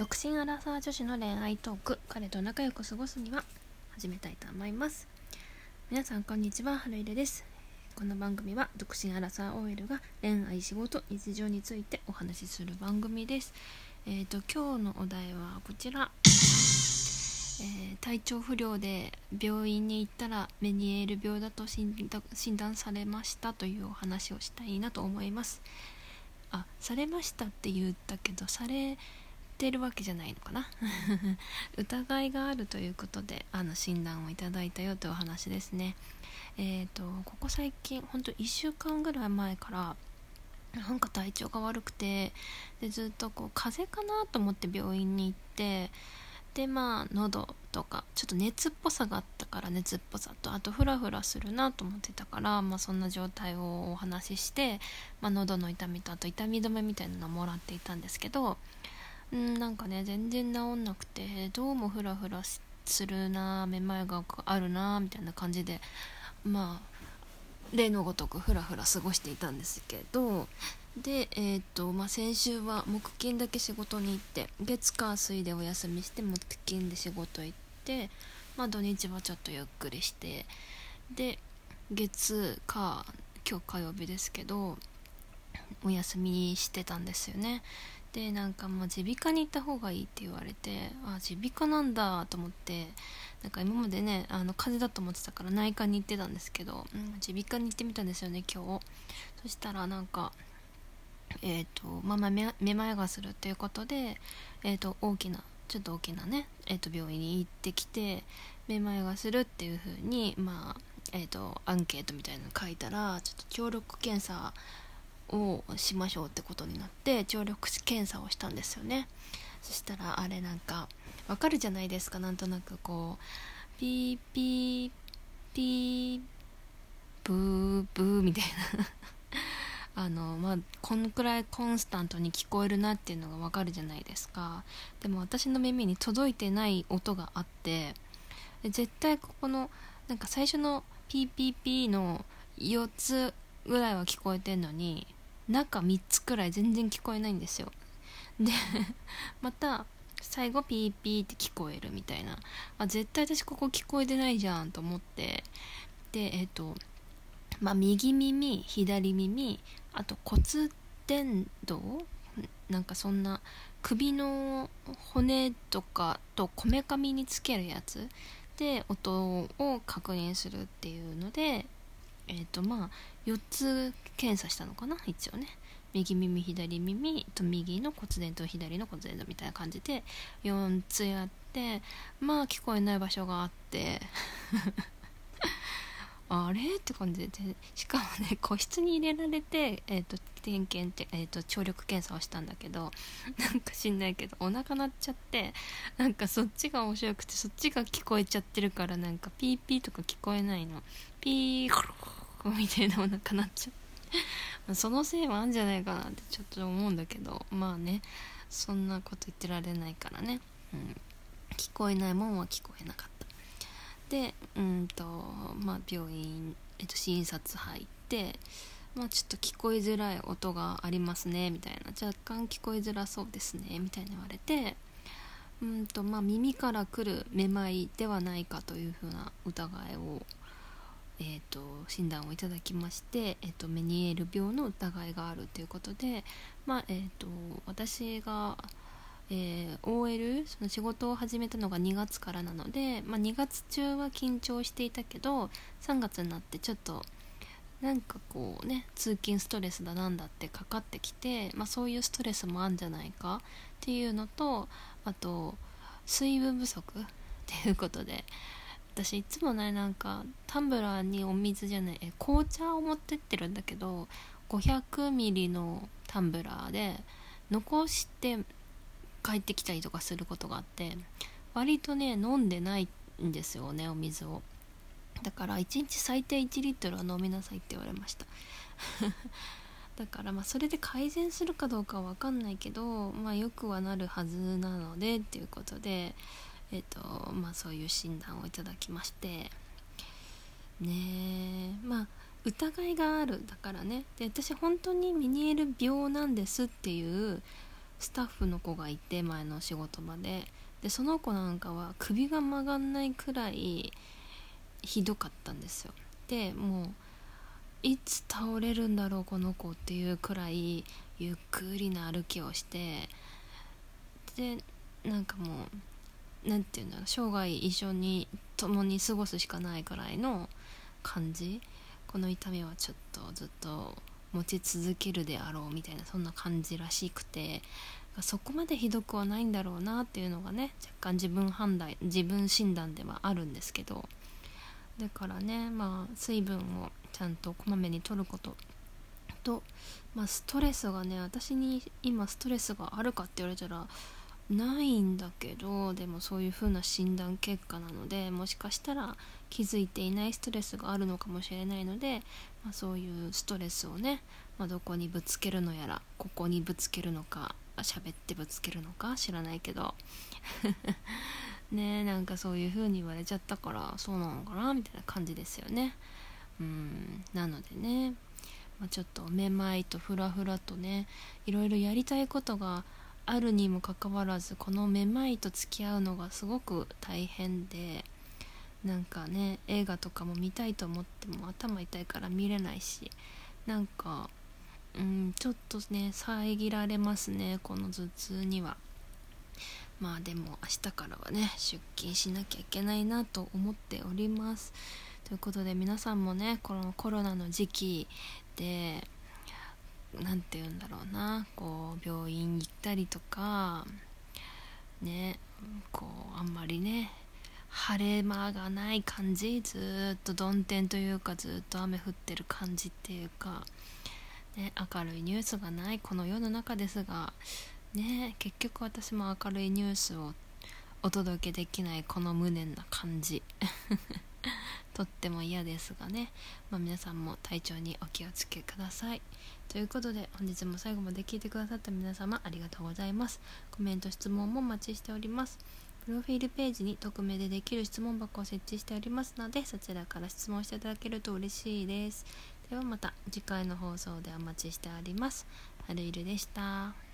独身アラサー女子の恋愛トーク。彼と仲良く過ごすには始めたいと思います。皆さんこんにちは春入です。この番組は独身アラサー OL が恋愛仕事日常についてお話しする番組です。えっ、ー、と今日のお題はこちら。えー、体調不良で病院に行ったらメニエール病だと診断されましたというお話をしたいなと思います。あされましたって言ったけどされてるわけじゃないのかな。疑いがあるということであの診断をいただいたよというお話ですね。えっ、ー、とここ最近ほんと1週間ぐらい前からなんか体調が悪くてでずっとこう風邪かなと思って病院に行ってでまあ喉とかちょっと熱っぽさがあったから熱っぽさとあとフラフラするなと思ってたから、まあ、そんな状態をお話しして、まあ、喉の痛みとあと痛み止めみたいなのをもらっていたんですけどんなんかね全然治んなくてどうもフラフラするなめまいがあるなみたいな感じでまあ例のごとくフラフラ過ごしていたんですけどで、えーとまあ、先週は木金だけ仕事に行って月火水でお休みして木金で仕事行って、まあ、土日はちょっとゆっくりしてで月火今日火曜日ですけどお休みしてたんですよね。でなんかもう耳鼻科に行った方がいいって言われてあ耳鼻科なんだと思ってなんか今までねあの風邪だと思ってたから内科に行ってたんですけど、耳鼻科に行ってみたんですよね今日。そしたらなんかえっ、ー、とまあまあめまいがするっていうことで、えーと、大きなちょっと大きなね、えーと、病院に行ってきてめまいがするっていう風にまあえーと、アンケートみたいなの書いたらちょっと聴力検査をしましょうってことになって聴力検査をしたんですよね。そしたらあれなんかわかるじゃないですかなんとなくこうピーピーピーブーブーみたいな。あのまあこのくらいコンスタントに聞こえるなっていうのがわかるじゃないですか。でも私の耳に届いてない音があって絶対ここのなんか最初の PPP の4つぐらいは聞こえてんのに中3つくらい全然聞こえないんですよ。で また最後ピーピーって聞こえるみたいな。あ絶対私ここ聞こえてないじゃんと思って。でえっ、ー、とまあ右耳左耳あと骨伝導？なんかそんな首の骨とかとこめかみにつけるやつ？で音を確認するっていうのでえっ、ー、とまあ4つ検査したのかな？一応ね。右耳左耳と右の骨伝と左の骨伝導みたいな感じで4つやってまあ聞こえない場所があって。あれ？って感じで。しかもね個室に入れられて、えーと、点検って、えーと、聴力検査をしたんだけどなんか知んないけどお腹鳴っちゃってなんかそっちが面白くてそっちが聞こえちゃってるからなんかピーピーとか聞こえないの。ピーみたいなお腹鳴っちゃって そのせいもあるんじゃないかなってちょっと思うんだけど。まあねそんなこと言ってられないからね、うん、聞こえないもんは聞こえなかった。でうんとまあ病院、えっと、診察入ってまあちょっと聞こえづらい音がありますねみたいな。若干聞こえづらそうですねみたいに言われてうんとまあ耳から来るめまいではないかというふうな疑いをえーと、診断をいただきまして、えーと、メニエール病の疑いがあるということで、まあえーと私がえー、OL その仕事を始めたのが2月からなので、まあ、2月中は緊張していたけど3月になってちょっとなんかこうね通勤ストレスだなんだってかかってきて、まあ、そういうストレスもあるんじゃないかっていうのとあと水分不足っていうことで私いつもねなんかタンブラーにお水じゃないえ紅茶を持ってってるんだけど500ミリのタンブラーで残して帰ってきたりとかすることがあって割とね飲んでないんですよねお水を。だから1日最低1リットルは飲みなさいって言われました。だからまあそれで改善するかどうかは分かんないけどまあよくはなるはずなのでっていうことでえ、ー、とまあそういう診断をいただきまして。ねまあ疑いがあるだからね。で私本当にミニエル病なんですっていうスタッフの子がいて前の仕事場で。でその子なんかは首が曲がんないくらいひどかったんですよ。でもういつ倒れるんだろうこの子っていうくらいゆっくりな歩きをして。でなんかもう何て言うんだろう生涯一緒に共に過ごすしかないくらいの感じ。この痛みはちょっとずっと持ち続けるであろうみたいなそんな感じらしくて。そこまでひどくはないんだろうなっていうのがね若干自分判断自分診断ではあるんですけど。だからねまあ水分をちゃんとこまめにとること。と、まあ、ストレスがね私に今ストレスがあるかって言われたらないんだけどでもそういう風な診断結果なのでもしかしたら気づいていないストレスがあるのかもしれないので、まあ、そういうストレスをね、まあ、どこにぶつけるのやらここにぶつけるのか喋ってぶつけるのか知らないけど。ねなんかそういう風に言われちゃったからそうなのかなみたいな感じですよね。うんなのでね、まあ、ちょっとめまいとフラフラとねいろいろやりたいことがあるにもかかわらずこのめまいと付き合うのがすごく大変でなんかね映画とかも見たいと思っても頭痛いから見れないしなんかうんちょっとね遮られますねこの頭痛には。まあでも明日からはね出勤しなきゃいけないなと思っております。ということで皆さんもねこのコロナの時期で何て言うんだろうな。こう病院行ったりとかねこうあんまりね晴れ間がない感じ。ずっと曇天というかずっと雨降ってる感じっていうか、ね、明るいニュースがない。この世の中ですが、ね、結局私も明るいニュースをお届けできない。この無念な感じ。とっても嫌ですがね、まあ、皆さんも体調にお気をつけください。ということで本日も最後まで聞いてくださった皆様ありがとうございます。コメント質問もお待ちしております。プロフィールページに匿名でできる質問箱を設置しておりますのでそちらから質問していただけると嬉しいです。ではまた次回の放送でお待ちしております。はるいるでした。